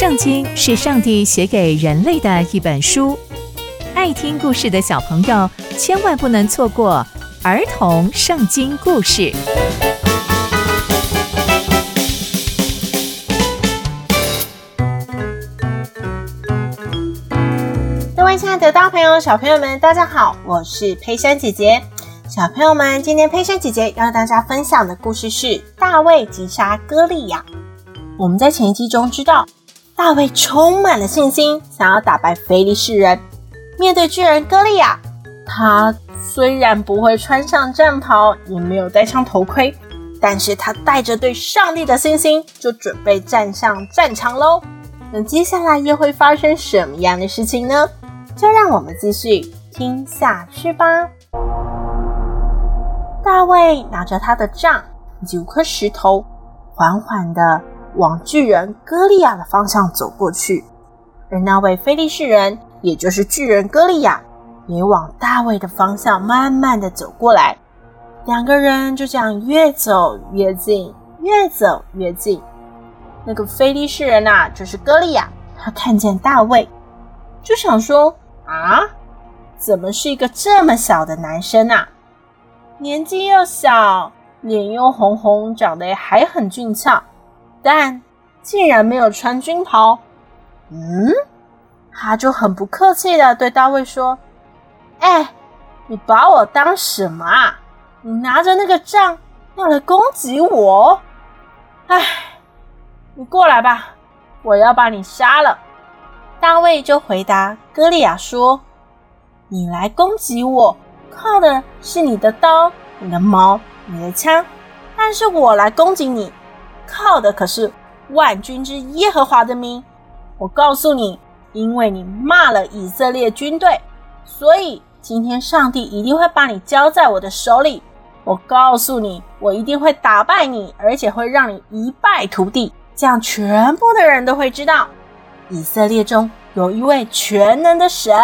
圣经是上帝写给人类的一本书，爱听故事的小朋友千万不能错过儿童圣经故事。各位亲爱的大朋友、小朋友们，大家好，我是佩珊姐姐。小朋友们，今天佩珊姐姐要大家分享的故事是大卫击杀歌利亚。我们在前一集中知道。大卫充满了信心，想要打败非利士人。面对巨人歌利亚，他虽然不会穿上战袍，也没有戴上头盔，但是他带着对上帝的信心，就准备站上战场喽。那接下来又会发生什么样的事情呢？就让我们继续听下去吧。大卫拿着他的杖九颗石头，缓缓的。往巨人歌利亚的方向走过去，而那位非利士人，也就是巨人歌利亚，也往大卫的方向慢慢的走过来。两个人就这样越走越近，越走越近。那个非利士人啊，就是歌利亚，他看见大卫，就想说：啊，怎么是一个这么小的男生啊？年纪又小，脸又红红，长得还很俊俏。但竟然没有穿军袍，嗯，他就很不客气的对大卫说：“哎，你把我当什么啊？你拿着那个杖要来攻击我？哎，你过来吧，我要把你杀了。”大卫就回答歌利亚说：“你来攻击我，靠的是你的刀、你的矛、你的枪，但是我来攻击你。”靠的可是万军之耶和华的名。我告诉你，因为你骂了以色列军队，所以今天上帝一定会把你交在我的手里。我告诉你，我一定会打败你，而且会让你一败涂地。这样，全部的人都会知道，以色列中有一位全能的神。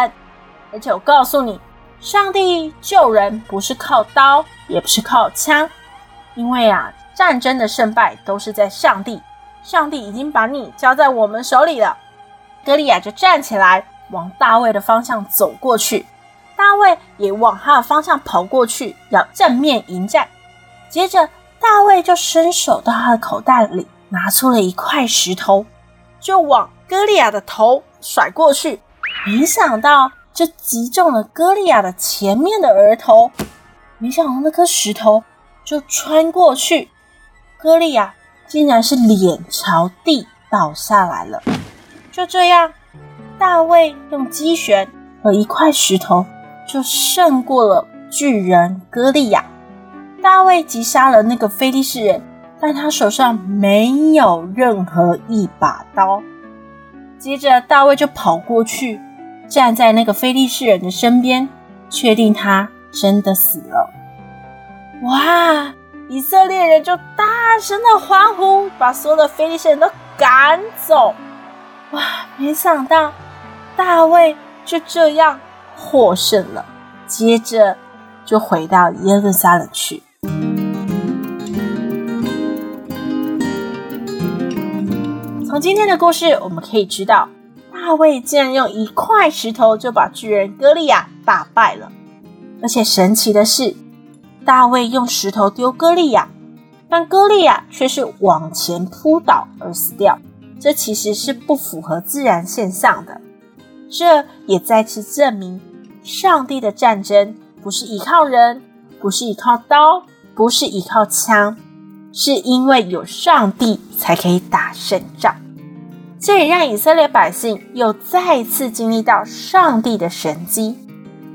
而且我告诉你，上帝救人不是靠刀，也不是靠枪，因为啊。战争的胜败都是在上帝，上帝已经把你交在我们手里了。歌利亚就站起来，往大卫的方向走过去，大卫也往他的方向跑过去，要正面迎战。接着，大卫就伸手到他的口袋里，拿出了一块石头，就往歌利亚的头甩过去。没想到，就击中了歌利亚的前面的额头。没想到那颗石头就穿过去。歌利亚竟然是脸朝地倒下来了。就这样，大卫用击拳和一块石头就胜过了巨人歌利亚。大卫击杀了那个非利士人，但他手上没有任何一把刀。接着，大卫就跑过去，站在那个非利士人的身边，确定他真的死了。哇！以色列人就大声的欢呼，把所有的非利士人都赶走。哇！没想到大卫就这样获胜了，接着就回到耶路撒冷去。从今天的故事，我们可以知道，大卫竟然用一块石头就把巨人歌利亚打败了，而且神奇的是。大卫用石头丢歌利亚，但歌利亚却是往前扑倒而死掉。这其实是不符合自然现象的。这也再次证明，上帝的战争不是依靠人，不是依靠刀，不是依靠枪，是因为有上帝才可以打胜仗。这也让以色列百姓又再次经历到上帝的神迹。